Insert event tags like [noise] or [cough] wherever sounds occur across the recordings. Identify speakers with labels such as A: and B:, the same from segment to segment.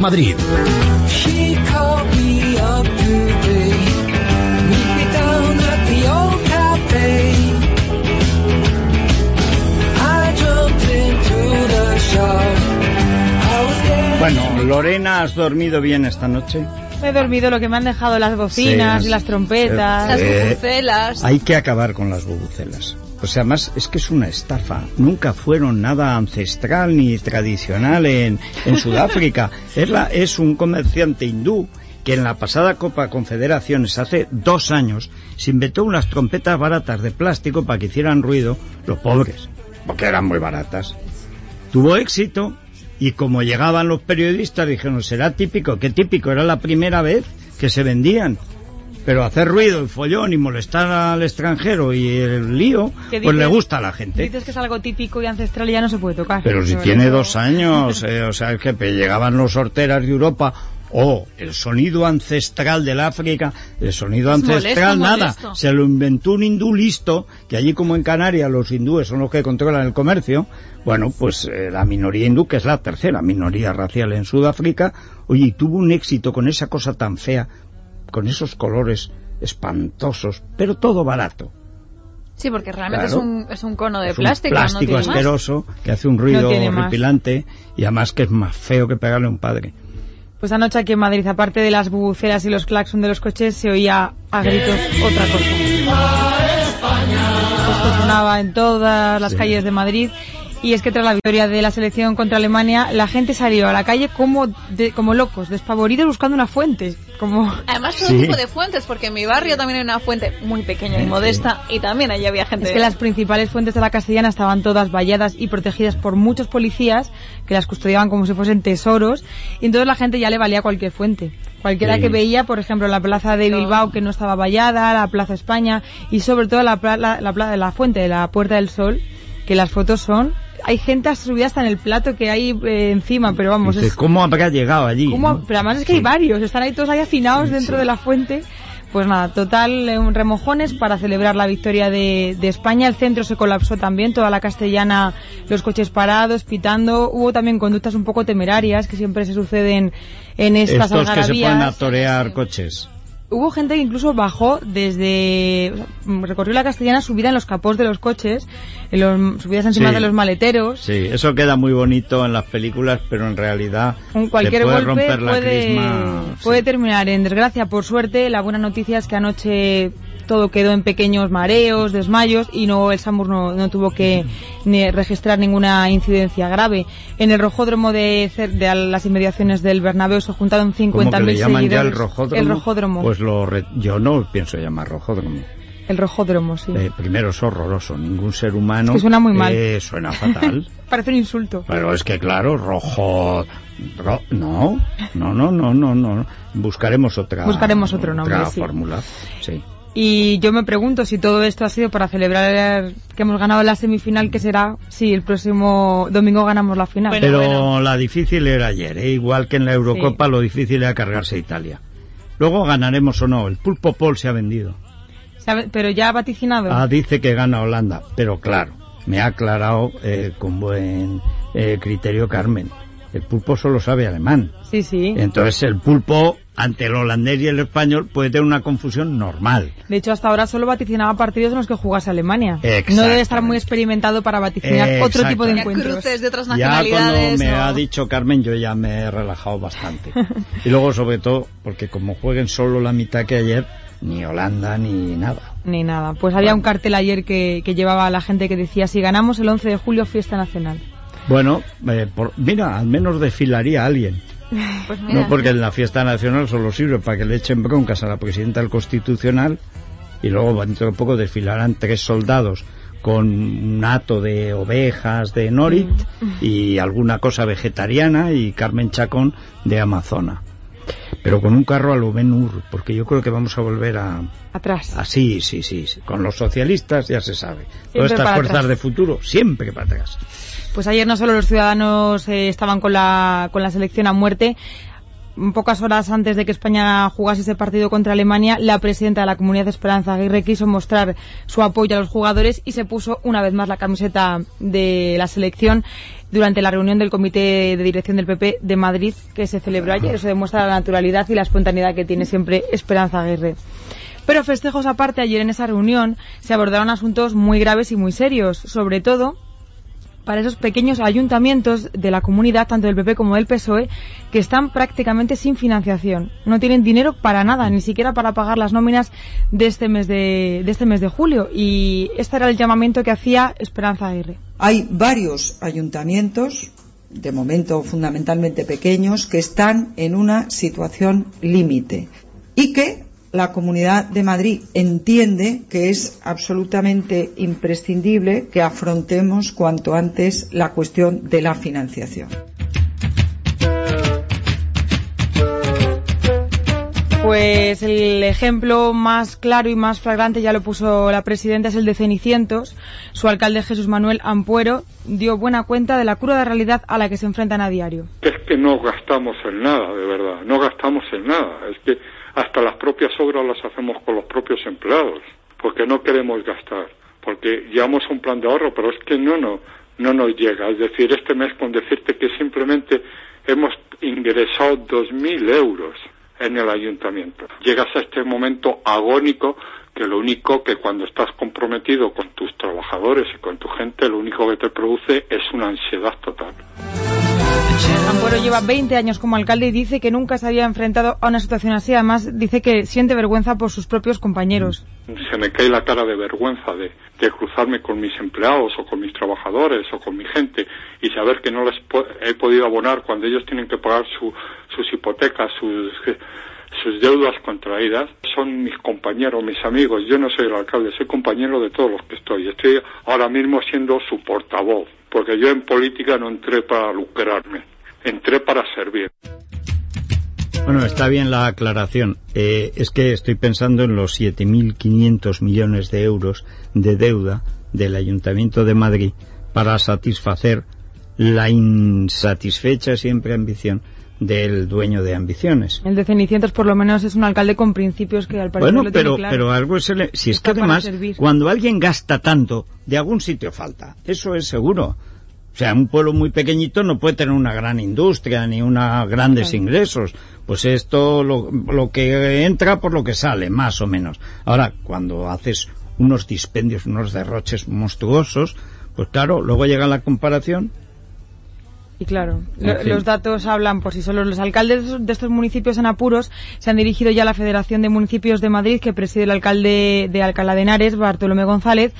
A: Madrid.
B: She called me up today. Meet me down at the old cafe. I jumped into the shower. I was there.
C: Bueno, Lorena, ¿has dormido bien esta noche?
D: Me he dormido lo que me han dejado las bocinas
C: Sí,
D: y las trompetas.
E: Las
C: Eh,
E: bubucelas.
C: Hay que acabar con las bubucelas. O sea, además es que es una estafa. Nunca fueron nada ancestral ni tradicional en, en Sudáfrica. [laughs] Es, la- es un comerciante hindú que en la pasada Copa Confederaciones, hace dos años, se inventó unas trompetas baratas de plástico para que hicieran ruido los pobres, porque eran muy baratas. Tuvo éxito y como llegaban los periodistas dijeron, será típico, qué típico, era la primera vez que se vendían. Pero hacer ruido y follón y molestar al extranjero y el lío,
D: ¿Qué
C: pues le gusta a la gente.
D: Dices que es algo típico y ancestral y ya no se puede tocar.
C: Pero si tiene dos años, [laughs] eh, o sea, es que llegaban los horteras de Europa, o el sonido ancestral del África, el sonido
E: Es
C: ancestral
E: molesto,
C: nada,
E: molesto.
C: se lo inventó un hindú listo, que allí como en Canarias los hindúes son los que controlan el comercio, bueno, pues eh, la minoría hindú, que es la tercera minoría racial en Sudáfrica, oye, y tuvo un éxito con esa cosa tan fea, con esos colores espantosos, pero todo barato.
E: Sí, porque realmente
C: Claro.
E: es, un, es un cono de
C: Es un
E: plástico.
C: plástico
E: no tiene más.
C: asqueroso que hace un ruido
D: No más.
C: horripilante y además que es más feo que pegarle a un padre.
D: Pues anoche aquí en Madrid, aparte de las bubucelas y los claxon de los coches, se oía a gritos otra cosa. Esto sonaba en todas las
C: Sí.
D: calles de Madrid. Y es que tras la victoria de la selección contra Alemania, la gente salió a la calle como, de- como locos, despavoridos buscando una fuente. Como...
E: Además, todo
C: Sí.
E: tipo de fuentes, porque en mi barrio también hay una fuente muy pequeña y modesta y también allí había gente.
D: Es que las principales fuentes de la castellana estaban todas valladas y protegidas por muchos policías que las custodiaban como si fuesen tesoros y entonces la gente ya le valía cualquier fuente. Cualquiera
C: Sí.
D: que veía, por ejemplo, la plaza de Bilbao que no estaba vallada, la plaza España y sobre todo la, pla- la, la, la fuente de la Puerta del Sol, que las fotos son... Hay gente subida hasta en el plato que hay eh, encima, pero vamos, es,
C: ¿Cómo habrá llegado allí? No?
D: Pero además es que
C: Sí.
D: hay varios, están ahí todos ahí afinados
C: Sí,
D: dentro
C: sí.
D: de la fuente. Pues nada, total, eh, un remojones para celebrar la victoria de, de España. El centro se colapsó también, toda la castellana, los coches parados, pitando. Hubo también conductas un poco temerarias que siempre se suceden en estas
C: Estos que se ponen a
D: algarabías.
C: torear coches.
D: Hubo gente que incluso bajó desde, o sea, mm, recorrió la castellana subida en los capós de los coches, en los, subidas encima
C: Sí.
D: de los maleteros.
C: Sí, eso queda muy bonito en las películas, pero en realidad
D: cualquier
C: puede
D: golpe
C: romper la
D: puede,
C: crisma.
D: puede
C: sí.
D: terminar en desgracia. Por suerte, la buena noticia es que anoche todo quedó en pequeños mareos, desmayos y no el Sambur no, no tuvo que ni registrar ninguna incidencia grave. En el rojódromo de, de las inmediaciones del Bernabéu se juntaron
C: ¿Cómo
D: 50.000
C: que le llaman ya el rojódromo?
D: El rojódromo.
C: Pues lo re- yo no pienso llamar rojódromo.
D: El rojódromo, sí.
C: Eh, primero es horroroso, ningún ser humano...
D: Es que suena muy mal.
C: eh, suena fatal. [laughs]
D: Parece un insulto.
C: Pero es que claro, rojo... ro- no, no, no, no, no, no. Buscaremos otra...
D: Buscaremos otro nombre,
C: otra
D: sí.
C: fórmula, sí.
D: Y yo me pregunto si todo esto ha sido para celebrar que hemos ganado la semifinal, que será si el próximo domingo ganamos la final.
E: Bueno,
C: Pero
E: bueno.
C: la difícil era ayer, ¿eh? igual que en la Eurocopa lo difícil era cargarse a Italia. Luego ganaremos o no, el pulpo Paul se ha vendido.
D: ¿Sabe? Pero ya ha vaticinado.
C: Ah, dice que gana Holanda, pero claro, me ha aclarado eh, con buen eh, criterio Carmen. El pulpo solo sabe alemán.
D: Sí, sí.
C: Entonces el pulpo, ante el holandés y el español, puede tener una confusión normal.
D: De hecho, hasta ahora solo vaticinaba partidos en los que jugase Alemania. No debe estar muy experimentado para vaticinar otro tipo de encuentros.
E: cruces de otras
C: Ya cuando me
E: no.
C: ha dicho Carmen, yo ya me he relajado bastante. y luego, sobre todo, porque como jueguen solo la mitad que ayer, ni Holanda ni nada.
D: Ni nada. Pues había un cartel ayer que, que llevaba a la gente que decía, si ganamos el 11 de julio, fiesta nacional.
C: Bueno, eh, por- mira, al menos desfilaría alguien. [laughs]
E: Pues mira,
C: No, porque en la fiesta nacional solo sirve para que le echen broncas a la presidenta del Constitucional y luego dentro de poco desfilarán tres soldados con un hato de ovejas de Norit y alguna cosa vegetariana y Carmen Chacón de Amazona. Pero con un carro a lo Ben Hur, porque yo creo que vamos a volver a...
D: Atrás.
C: Así, sí, sí, sí. Con los socialistas ya se sabe. Todas estas fuerzas
D: atrás.
C: de futuro, siempre para atrás.
D: Pues ayer no solo los ciudadanos eh, estaban con la, con la selección a muerte, pocas horas antes de que España jugase ese partido contra Alemania, la presidenta de la comunidad Esperanza Aguirre quiso mostrar su apoyo a los jugadores y se puso una vez más la camiseta de la selección durante la reunión del Comité de Dirección del PP de Madrid que se celebró ayer. Eso demuestra la naturalidad y la espontaneidad que tiene siempre Esperanza Aguirre. Pero festejos aparte, ayer en esa reunión se abordaron asuntos muy graves y muy serios, sobre todo para esos pequeños ayuntamientos de la comunidad, tanto del PP como del PSOE, que están prácticamente sin financiación. No tienen dinero para nada, ni siquiera para pagar las nóminas de este mes de, este mes de julio. Y este era el llamamiento que hacía Esperanza Aguirre.
F: Hay varios ayuntamientos, de momento fundamentalmente pequeños, que están en una situación límite y que la Comunidad de Madrid entiende que es absolutamente imprescindible que afrontemos cuanto antes la cuestión de la financiación.
D: Pues el ejemplo más claro y más flagrante ya lo puso la presidenta, es el de Cenicientos. Su alcalde Jesús Manuel Ampuero dio buena cuenta de la cruda realidad a la que se enfrentan a diario.
G: Es que no gastamos en nada, de verdad, no gastamos en nada. Es que hasta las propias obras las hacemos con los propios empleados, porque no queremos gastar, porque llevamos un plan de ahorro, pero es que no, no, no nos llega. Es decir, este mes con decirte que simplemente hemos ingresado 2.000 euros en el ayuntamiento. Llegas a este momento agónico que lo único que cuando estás comprometido con tus trabajadores y con tu gente, lo único que te produce es una ansiedad total.
D: Ampuero lleva 20 años como alcalde y dice que nunca se había enfrentado a una situación así. Además, dice que siente vergüenza por sus propios compañeros.
G: Se me cae la cara de vergüenza de, de cruzarme con mis empleados o con mis trabajadores o con mi gente y saber que no les po- he podido abonar cuando ellos tienen que pagar su, sus hipotecas, sus, sus deudas contraídas. Son mis compañeros, mis amigos. Yo no soy el alcalde, soy compañero de todos los que estoy. Estoy ahora mismo siendo su portavoz, porque yo en política no entré para lucrarme, entré para servir.
C: Bueno, está bien la aclaración. Eh, es que estoy pensando en los 7.500 millones de euros de deuda del Ayuntamiento de Madrid para satisfacer la insatisfecha siempre ambición del dueño de ambiciones.
D: El de Cenicientos, por lo menos, es un alcalde con principios que al parecer
C: Bueno,
D: lo tiene
C: pero,
D: claro.
C: pero algo es el- si es
D: Está
C: que además cuando alguien gasta tanto, de algún sitio falta. Eso es seguro. O sea, un pueblo muy pequeñito no puede tener una gran industria ni una grandes
D: Claro.
C: ingresos. Pues esto lo, lo que entra por lo que sale, más o menos. Ahora, cuando haces unos dispendios, unos derroches monstruosos, pues claro, luego llega la comparación
D: Y claro,
C: En
D: lo-
C: fin.
D: los datos hablan por sí solos. Los alcaldes de estos municipios en apuros se han dirigido ya a la Federación de Municipios de Madrid, que preside el alcalde de Alcalá de Henares, Bartolomé González,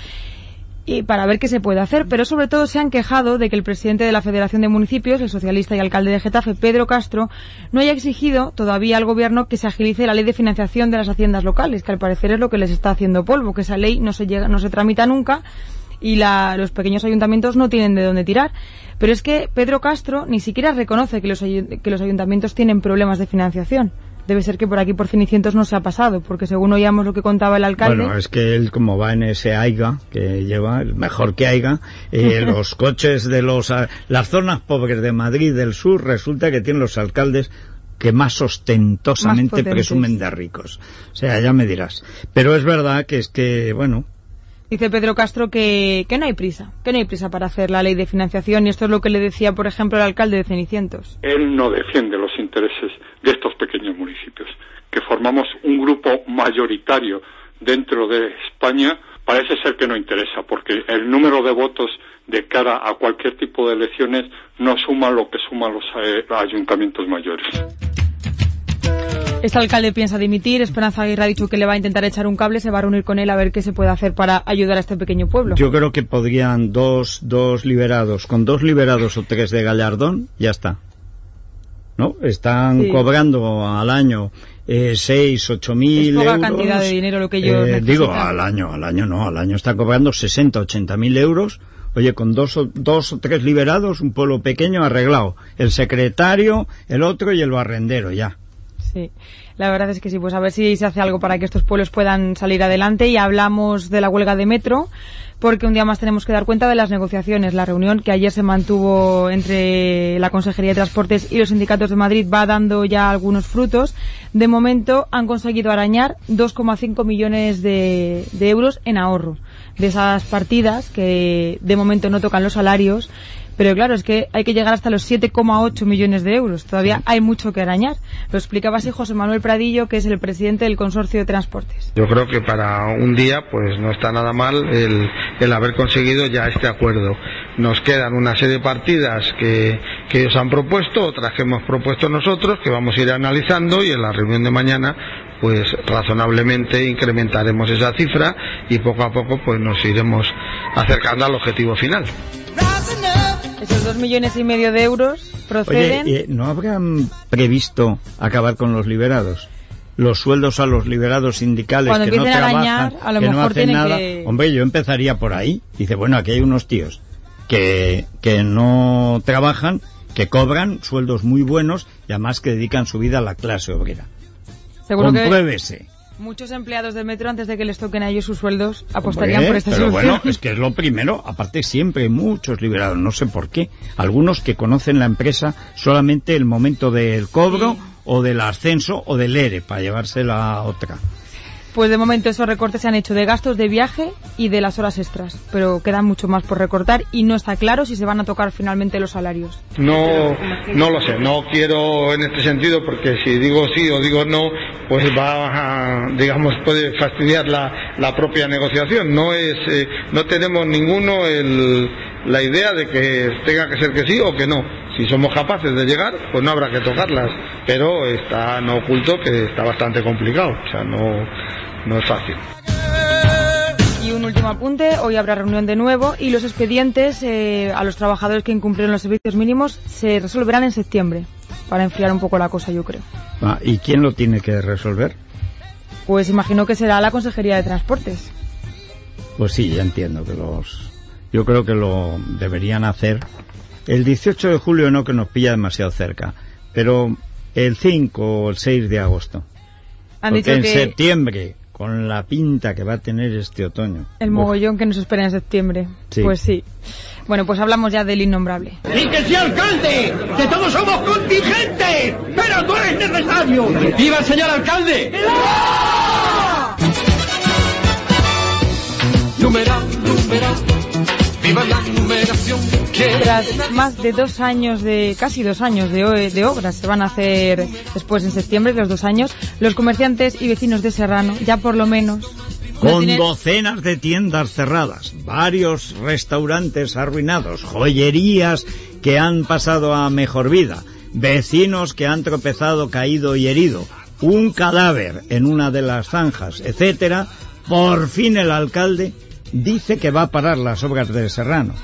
D: y para ver qué se puede hacer. Pero sobre todo se han quejado de que el presidente de la Federación de Municipios, el socialista y alcalde de Getafe, Pedro Castro, no haya exigido todavía al gobierno que se agilice la ley de financiación de las haciendas locales, que al parecer es lo que les está haciendo polvo, que esa ley no se llega, no se tramita nunca y la- los pequeños ayuntamientos no tienen de dónde tirar. Pero es que Pedro Castro ni siquiera reconoce que los, que los ayuntamientos tienen problemas de financiación. Debe ser que por aquí por Cenicientos no se ha pasado, porque según oíamos lo que contaba el alcalde,
C: Bueno, es que él como va en ese AIGA que lleva, el mejor que AIGA, eh, [laughs] los coches de los, ah, las zonas pobres de Madrid del sur resulta que tienen los alcaldes que más ostentosamente presumen de ricos. O sea, ya me dirás. Pero es verdad que es que, bueno,
D: dice Pedro Castro que, no hay prisa, que no hay prisa para hacer la ley de financiación y esto es lo que le decía, por ejemplo, el alcalde de Cenicientos.
G: Él no defiende los intereses de estos pequeños municipios, que formamos un grupo mayoritario dentro de España, parece ser que no interesa, porque el número de votos de cara a cualquier tipo de elecciones no suma lo que suman los eh, ayuntamientos mayores.
D: Este alcalde piensa dimitir, Esperanza Aguirre ha dicho que le va a intentar echar un cable, se va a reunir con él a ver qué se puede hacer para ayudar a este pequeño pueblo.
C: yo creo que podrían dos, dos liberados, con dos liberados o tres de Gallardón, ya está. ¿No? Están
D: Sí.
C: cobrando al año eh, seis, ocho mil
D: Es poca
C: euros.
D: cantidad de dinero lo que ellos
C: Eh, Digo, al año, al año no, al año está cobrando 60, 80 mil euros. Oye, con dos o, dos o tres liberados, un pueblo pequeño arreglado. El secretario, el otro y el barrendero, ya.
D: Sí, la verdad es que sí, pues a ver si se hace algo para que estos pueblos puedan salir adelante y hablamos de la huelga de metro porque un día más tenemos que dar cuenta de las negociaciones. La reunión que ayer se mantuvo entre la Consejería de Transportes y los sindicatos de Madrid va dando ya algunos frutos. De momento han conseguido arañar 2,5 millones de, de euros en ahorro de esas partidas que de momento no tocan los salarios pero claro, es que hay que llegar hasta los 7,8 millones de euros. Todavía hay mucho que arañar. Lo explicaba así José Manuel Pradillo, que es el presidente del Consorcio de Transportes.
H: Yo creo que para un día pues no está nada mal el, el haber conseguido ya este acuerdo. Nos quedan una serie de partidas que, que ellos han propuesto, otras que hemos propuesto nosotros, que vamos a ir analizando y en la reunión de mañana pues razonablemente incrementaremos esa cifra y poco a poco pues nos iremos acercando al objetivo final.
D: Esos dos millones y medio de euros proceden.
C: Oye, ¿no habrán previsto acabar con los liberados? Los sueldos a los liberados sindicales
D: Cuando
C: que no trabajan,
D: arañar, a lo
C: que no hacen nada.
D: que-
C: Hombre, yo empezaría por ahí. Dice, bueno, aquí hay unos tíos que, que no trabajan, que cobran sueldos muy buenos y además que dedican su vida a la clase obrera.
D: Que
C: Compruébese.
D: Muchos empleados del metro, antes de que les toquen a ellos sus sueldos, apostarían
C: Hombre,
D: por esta
C: pero
D: solución.
C: bueno, es que es lo primero. Aparte, siempre hay muchos liberados, no sé por qué. Algunos que conocen la empresa solamente el momento del cobro o del ascenso o del ERE para llevársela a otra.
D: Pues de momento esos recortes se han hecho de gastos de viaje y de las horas extras, pero queda mucho más por recortar y no está claro si se van a tocar finalmente los salarios.
H: No, no lo sé, no quiero en este sentido porque si digo sí o digo no, pues va a, digamos, puede fastidiar la, la propia negociación. No es, eh, no tenemos ninguno el, la idea de que tenga que ser que sí o que no. Si somos capaces de llegar, pues no habrá que tocarlas, pero está no oculto que está bastante complicado, o sea, no, no es fácil.
D: Y un último apunte, hoy habrá reunión de nuevo y los expedientes eh, a los trabajadores que incumplieron los servicios mínimos se resolverán en septiembre, para enfriar un poco la cosa yo creo.
C: Ah, ¿Y quién lo tiene que resolver?
D: Pues imagino que será la Consejería de Transportes.
C: Pues sí, ya entiendo que los... Yo creo que lo deberían hacer. El 18 de julio no que nos pilla demasiado cerca, pero el 5 o el 6 de agosto.
D: Han
C: Porque
D: dicho
C: en
D: que
C: septiembre, con la pinta que va a tener este otoño.
D: el
C: Uf,
D: mogollón que nos espera en septiembre.
C: Sí.
D: Pues sí. Bueno, pues hablamos ya del innombrable.
A: ¡Y que sí, alcalde! ¡Que todos somos contingentes! ¡Pero tú eres necesario! ¡Viva el señor alcalde!
B: Numeral, numeral, viva la numeración.
D: Tras más de dos años de, casi dos años de, obras, se van a hacer después en septiembre, los dos años, los comerciantes y vecinos de Serrano, ya por lo menos, no
C: Con
D: tienen-
C: docenas de tiendas cerradas, varios restaurantes arruinados, joyerías que han pasado a mejor vida, vecinos que han tropezado, caído y herido, un cadáver en una de las zanjas, etcétera, por fin el alcalde dice que va a parar las obras de Serrano.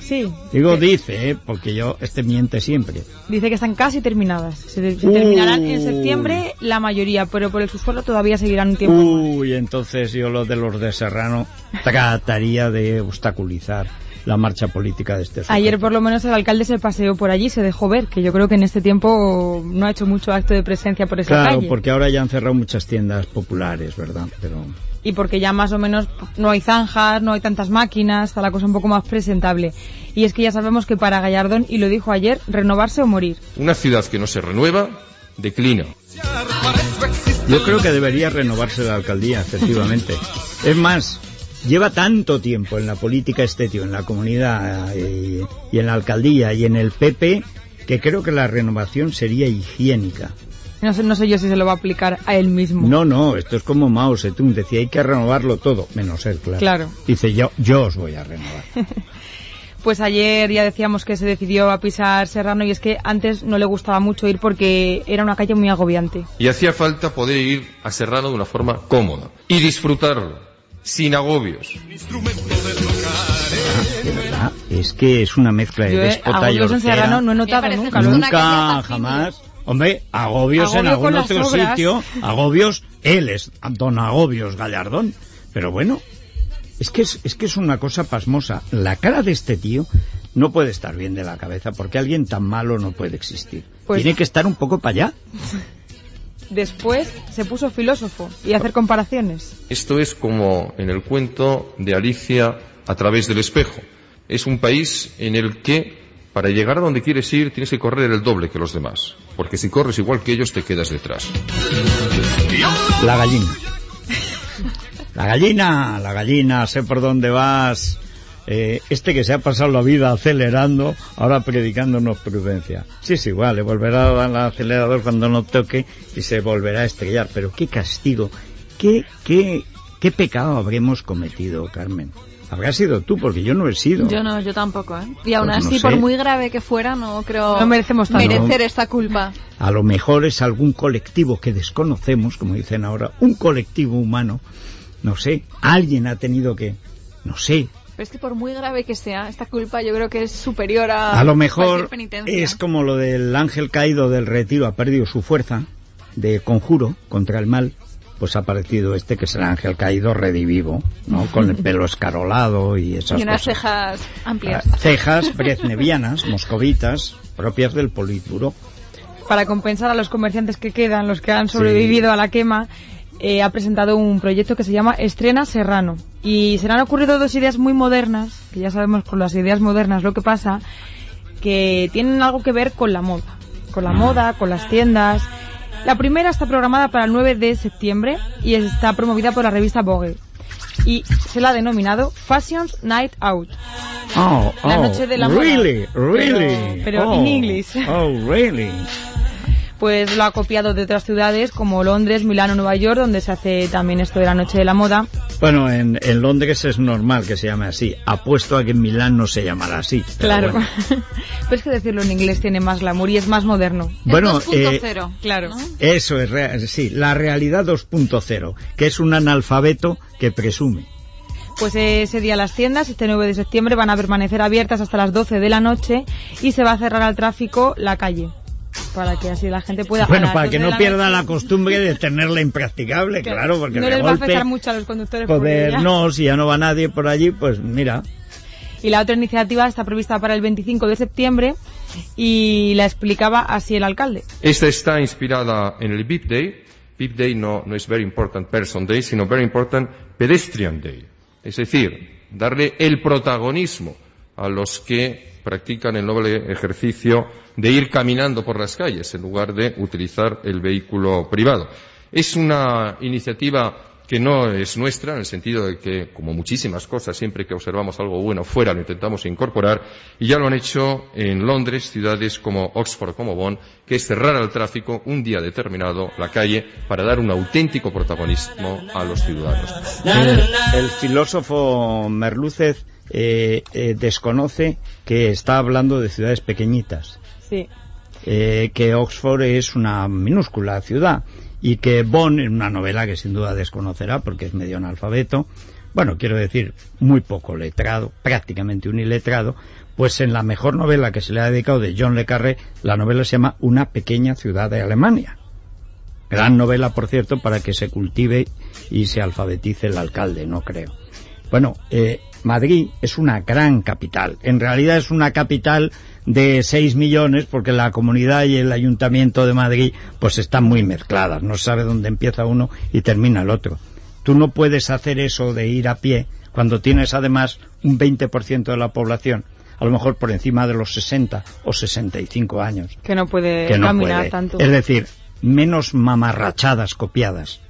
D: Sí.
C: Digo
D: que-
C: dice, ¿eh? porque yo, este miente siempre.
D: Dice que están casi terminadas. Se, se
C: Uh.
D: terminarán en septiembre la mayoría, pero por el subsuelo todavía seguirán un tiempo. más.
C: Uy, entonces yo lo de los de Serrano trataría de obstaculizar la marcha política de este sujeto.
D: Ayer por lo menos el alcalde se paseó por allí, se dejó ver, que yo creo que en este tiempo no ha hecho mucho acto de presencia por esa
C: Claro,
D: calle.
C: porque ahora ya han cerrado muchas tiendas populares, ¿verdad? Pero
D: y porque ya más o menos no hay zanjas, no hay tantas máquinas, está la cosa un poco más presentable. Y es que ya sabemos que para Gallardón, y lo dijo ayer, renovarse o morir.
I: Una ciudad que no se renueva, declina.
C: yo creo que debería renovarse la alcaldía, efectivamente. es más, lleva tanto tiempo en la política este tío, en la comunidad eh, y, en la alcaldía y en el PP, que creo que la renovación sería higiénica.
D: No sé, no sé yo si se lo va a aplicar a él mismo.
C: No, no, esto es como Mao Zedong, decía hay que renovarlo todo, menos él, claro.
D: Claro.
C: Dice yo, yo os voy a renovar. [laughs]
D: Pues ayer ya decíamos que se decidió a pisar Serrano y es que antes no le gustaba mucho ir porque era una calle muy agobiante.
I: Y hacía falta poder ir a Serrano de una forma cómoda y disfrutarlo, sin agobios.
C: Verdad, es que es una mezcla de
D: eh,
C: déspota y
D: agobios en. Serrano no he notado nunca.
C: Nunca, jamás. Hombre, agobios en
D: Agobio
C: algún otro
D: obras.
C: sitio. Agobios, él es don Agobios Gallardón. Pero bueno, es que es, es que es una cosa pasmosa. La cara de este tío no puede estar bien de la cabeza porque alguien tan malo no puede existir.
D: Pues-
C: Tiene que estar un poco para allá. [laughs]
D: Después se puso filósofo y a hacer comparaciones.
I: Esto es como en el cuento de Alicia a través del espejo. Es un país en el que para llegar a donde quieres ir tienes que correr el doble que los demás, porque si corres igual que ellos te quedas detrás.
C: La gallina. La gallina, la gallina, sé por dónde vas. Eh, este que se ha pasado la vida acelerando, ahora predicándonos prudencia. Sí, sí, igual, le volverá a dar al acelerador cuando no toque y se volverá a estrellar. Pero qué castigo, qué, qué, qué pecado habremos cometido, Carmen. Habrá sido tú, porque yo no he sido.
E: Yo no, yo tampoco, ¿eh? Y aún
C: Pues no
E: así,
C: sé.
E: por muy grave que fuera, no creo
D: No merecemos tanto.
E: merecer esta culpa.
C: A lo mejor es algún colectivo que desconocemos, como dicen ahora, un colectivo humano, no sé, alguien ha tenido que, no sé,
E: Pero es que por muy grave que sea, esta culpa yo creo que es superior a
C: a lo mejor es como lo del ángel caído del retiro, ha perdido su fuerza de conjuro contra el mal, pues ha aparecido este que es el ángel caído redivivo, ¿no? [laughs] Con el pelo escarolado y esas
E: Y unas
C: cosas.
E: cejas amplias.
C: Cejas breznevianas, moscovitas, propias del politburo.
D: Para compensar a los comerciantes que quedan, los que han sobrevivido a la quema, eh, ha presentado un proyecto que se llama Estrena Serrano. Y se le han ocurrido dos ideas muy modernas, que ya sabemos con las ideas modernas lo que pasa, que tienen algo que ver con la moda. Con la moda, con las tiendas. La primera está programada para el 9 de septiembre y está promovida por la revista Vogue. Y se la ha denominado Fashions Night Out.
C: Oh,
D: La
C: oh,
D: noche de la moda.
C: really, really.
D: Pero- pero
C: oh,
D: in English.
C: Oh, really.
D: Pues lo ha copiado de otras ciudades como Londres, Milán o Nueva York, donde se hace también esto de la noche de la moda.
C: Bueno, en, en Londres es normal que se llame así. Apuesto a que en Milán no se llamará así.
D: Claro.
C: bueno. [laughs]
D: Pero es que decirlo en inglés tiene más glamour y es más moderno.
C: Bueno,
E: es
C: eh,
E: 2.0.
D: Claro.
E: ¿no?
C: Eso es, rea- sí, la realidad 2.0, que es un analfabeto que presume.
D: Pues eh, ese día las tiendas, este 9 de septiembre, van a permanecer abiertas hasta las 12 de la noche y se va a cerrar al tráfico la calle. Para que así la gente pueda...
C: Bueno, para
D: 12
C: que no pierda
D: noche-
C: la costumbre de tenerla impracticable, claro, porque
D: no
C: de
D: les va a afectar mucho a los conductores.
C: poder no, si ya no va nadie por allí, pues mira.
D: Y la otra iniciativa está prevista para el 25 de septiembre y la explicaba así el alcalde.
I: Esta está inspirada en el VIP Day. VIP Day no, no es Very Important Person Day, sino Very Important Pedestrian Day. Es decir, darle el protagonismo a los que practican el noble ejercicio de ir caminando por las calles en lugar de utilizar el vehículo privado. Es una iniciativa que no es nuestra, en el sentido de que, como muchísimas cosas, siempre que observamos algo bueno fuera lo intentamos incorporar, y ya lo han hecho en Londres, ciudades como Oxford, como Bonn, que es cerrar al tráfico un día determinado la calle para dar un auténtico protagonismo a los ciudadanos.
C: El, filósofo Merlúcez eh, eh, desconoce que está hablando de ciudades pequeñitas.
D: Sí.
C: eh, que Oxford es una minúscula ciudad y que Bonn, en una novela que sin duda desconocerá porque es medio analfabeto, bueno, quiero decir, muy poco letrado, prácticamente un iletrado, pues en la mejor novela que se le ha dedicado de John Le Carré, la novela se llama Una pequeña ciudad de Alemania. Gran novela, por cierto, para que se cultive y se alfabetice el alcalde, no creo. Bueno, eh, Madrid es una gran capital. En realidad es una capital de 6 millones porque la comunidad y el ayuntamiento de Madrid pues están muy mezcladas. No sabe dónde empieza uno y termina el otro. Tú no puedes hacer eso de ir a pie cuando tienes además un 20% de la población, a lo mejor por encima de los 60 o 65 años
D: Que no puede
C: que no
D: caminar
C: puede.
D: tanto.
C: Es decir, menos mamarrachadas copiadas.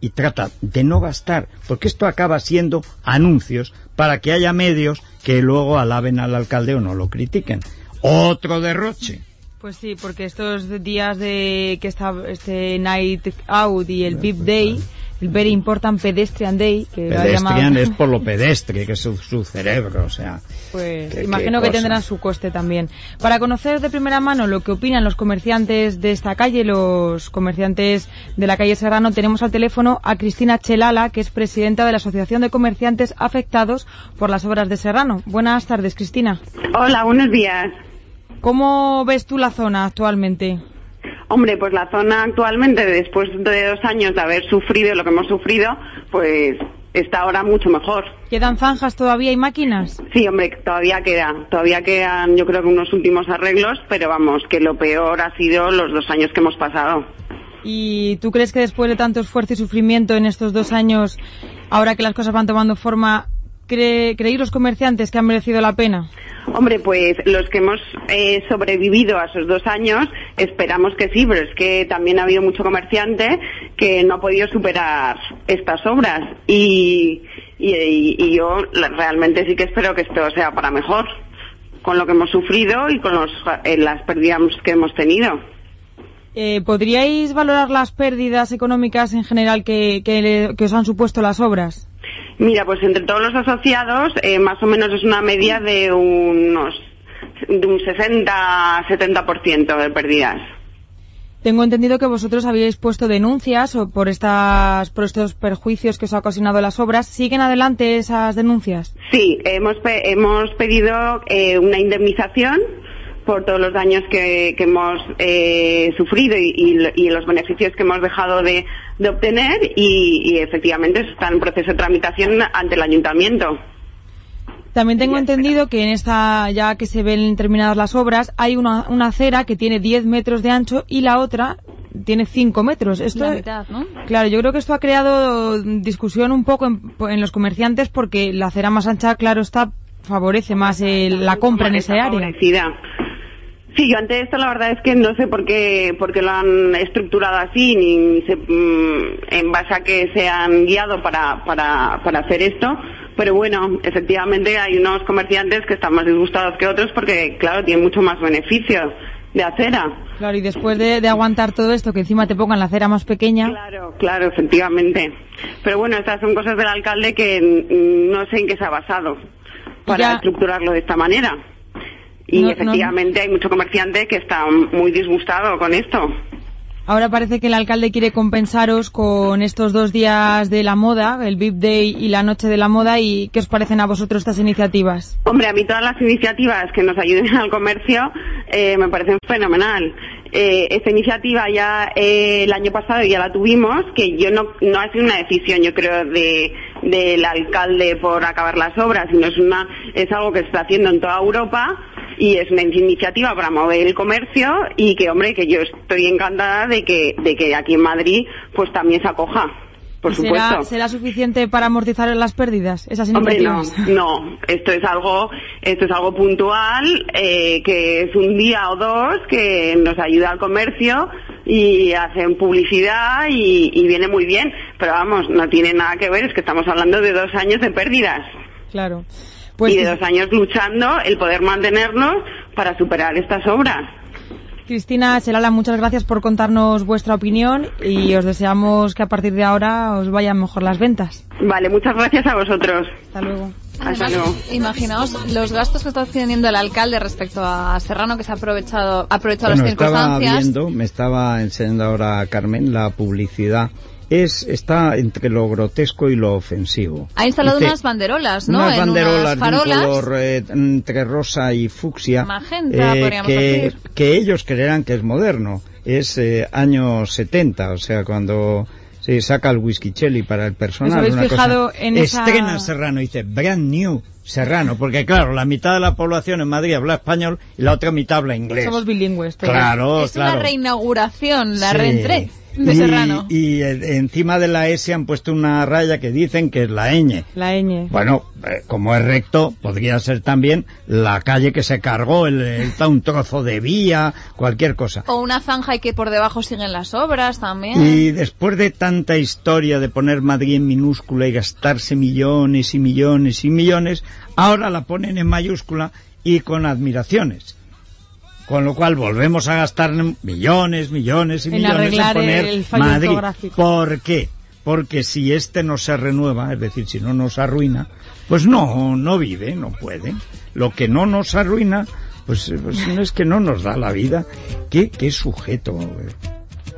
C: Y trata de no gastar, porque esto acaba siendo anuncios para que haya medios que luego alaben al alcalde o no lo critiquen. Otro derroche.
D: Pues sí, porque estos días de que está este Night Out y el VIP Day, el Very Important Pedestrian Day, que lo ha
C: Pedestrian
D: llamado-
C: es por lo [laughs] pedestre, que es su, su cerebro, o sea.
D: Pues imagino que
C: cosa.
D: tendrán su coste también. Para conocer de primera mano lo que opinan los comerciantes de esta calle, los comerciantes de la calle Serrano, tenemos al teléfono a Cristina Chelala, que es presidenta de la Asociación de Comerciantes Afectados por las Obras de Serrano. Buenas tardes, Cristina.
J: Hola, buenos días.
D: ¿Cómo ves tú la zona actualmente?
J: Hombre, pues la zona actualmente, después de dos años de haber sufrido lo que hemos sufrido, pues está ahora mucho mejor.
D: ¿Quedan zanjas todavía y máquinas?
J: Sí, hombre, todavía queda, todavía quedan yo creo que unos últimos arreglos, pero vamos, que lo peor ha sido los dos años que hemos pasado.
D: ¿Y tú crees que después de tanto esfuerzo y sufrimiento en estos dos años, ahora que las cosas van tomando forma, cree, creéis los comerciantes que han merecido la pena?
J: Hombre, pues los que hemos eh, sobrevivido a esos dos años, esperamos que sí, pero es que también ha habido mucho comerciante que no ha podido superar estas obras y, y- y yo realmente sí que espero que esto sea para mejor, con lo que hemos sufrido y con los, eh, las pérdidas que hemos tenido.
D: Eh, ¿Podríais valorar las pérdidas económicas en general que, que os han supuesto las obras?
J: Mira, pues entre todos los asociados, eh, más o menos es una media de unos de un 60-70% de pérdidas.
D: Tengo entendido que vosotros habíais puesto denuncias o por estas por estos perjuicios que os ha ocasionado las obras. ¿Siguen adelante esas denuncias?
J: Sí, hemos, pe- hemos pedido eh, una indemnización por todos los daños que, que hemos eh, sufrido y, y- y los beneficios que hemos dejado de, de obtener y, y efectivamente está en proceso de tramitación ante el ayuntamiento.
D: También tengo entendido que en esta, ya que se ven terminadas las obras, hay una, una acera que tiene 10 metros de ancho y la otra tiene 5 metros. Esto,
E: La mitad, ¿no?
D: Claro, yo creo que esto ha creado discusión un poco en, en los comerciantes porque la acera más ancha, claro, está favorece más el- la compra en ese área.
J: Sí, yo ante esto la verdad es que no sé por qué, por qué lo han estructurado así, ni se- mm, en base a que se han guiado para, para, para hacer esto, pero bueno, efectivamente hay unos comerciantes que están más disgustados que otros porque, claro, tienen mucho más beneficio de acera.
D: Claro, y después de, de aguantar todo esto, que encima te pongan la acera más pequeña.
J: Claro, claro, efectivamente. Pero bueno, estas son cosas del alcalde que no sé en qué se ha basado para
D: Ya.
J: estructurarlo de esta manera. Y
D: No- no-
J: efectivamente hay mucho comerciante que está muy disgustado con esto.
D: Ahora parece que el alcalde quiere compensaros con estos dos días de la moda, el VIP Day y la Noche de la Moda. ¿Y qué os parecen a vosotros estas iniciativas?
J: Hombre, a mí todas las iniciativas que nos ayuden al comercio eh, me parecen fenomenal. Eh, esta iniciativa ya eh, el año pasado ya la tuvimos, que yo no, no ha sido una decisión, yo creo, de, del alcalde por acabar las obras, sino es, una, es algo que se está haciendo en toda Europa y es una iniciativa para mover el comercio y que, hombre, que yo estoy encantada de que, de que aquí en Madrid pues también se acoja, por
D: ¿Y
J: supuesto.
D: ¿Será, ¿Será suficiente para amortizar las pérdidas, esas
J: Hombre, [laughs] no. Esto es algo, esto es algo puntual, eh, que es un día o dos que nos ayuda al comercio y hacen publicidad y, y viene muy bien. Pero vamos, no tiene nada que ver, es que estamos hablando de dos años de pérdidas
D: Claro. Pues
J: y de dos años luchando el poder mantenernos para superar estas obras.
D: Cristina Chelala, muchas gracias por contarnos vuestra opinión y os deseamos que a partir de ahora os vayan mejor las ventas.
J: Vale, muchas gracias a vosotros.
D: Hasta luego.
J: Hasta
E: Además,
J: luego.
E: imaginaos los gastos que está teniendo el alcalde respecto a Serrano, que se ha aprovechado, ha aprovechado
C: Bueno,
E: las
C: estaba
E: circunstancias.
C: viendo, me estaba enseñando ahora Carmen la publicidad. Es, está entre lo grotesco y lo ofensivo.
E: Ha instalado
C: Dice,
E: unas banderolas, ¿no?
C: unas
E: en
C: banderolas
E: unas
C: de un color eh, entre rosa y fucsia
E: Magenta,
C: eh,
E: podríamos
C: que,
E: decir.
C: que ellos creerán que es moderno es eh, años 70 o sea cuando se saca el whisky chelly para el personal
D: ¿Os habéis
C: una
D: fijado
C: cosa-
D: en esa-
C: estrena Serrano dice brand new Serrano porque claro la mitad de la población en Madrid habla español y la otra mitad habla inglés
D: Somos bilingües. todos.
C: claro
E: es
C: claro
E: una reinauguración, la
C: Sí.
E: reentré de
C: y,
E: Serrano.
C: y, eh, encima de la S han puesto una raya que dicen que es la ñ
D: La ñ.
C: bueno, eh, como es recto, podría ser también la calle que se cargó, el, el- un trozo de vía, cualquier cosa.
E: O una zanja y que por debajo siguen las obras también.
C: Y después de tanta historia de poner Madrid en minúscula y gastarse millones y millones y millones, ahora la ponen en mayúscula y con admiraciones. Con lo cual volvemos a gastar millones, millones y
D: En
C: millones en poner
D: el fallo
C: Madrid. ¿Por qué? Porque si este no se renueva, es decir, si no nos arruina, pues no, no vive, no puede. Lo que no nos arruina, pues, pues no es que no nos da la vida. ¿Qué, qué sujeto?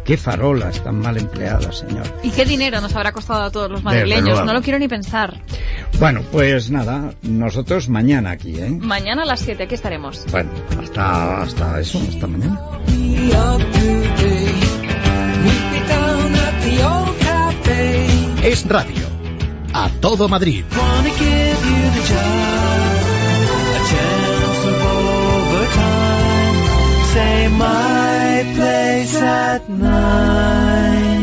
C: ¿Qué farolas tan mal empleadas, señor?
E: ¿Y qué dinero nos habrá costado a todos los madrileños? No lo quiero ni pensar.
C: Bueno, pues nada, nosotros mañana aquí, ¿eh?
E: Mañana a las 7 aquí estaremos.
C: Bueno, hasta, hasta eso, hasta mañana.
K: Es radio. A todo Madrid.
B: Say my quiet place at night.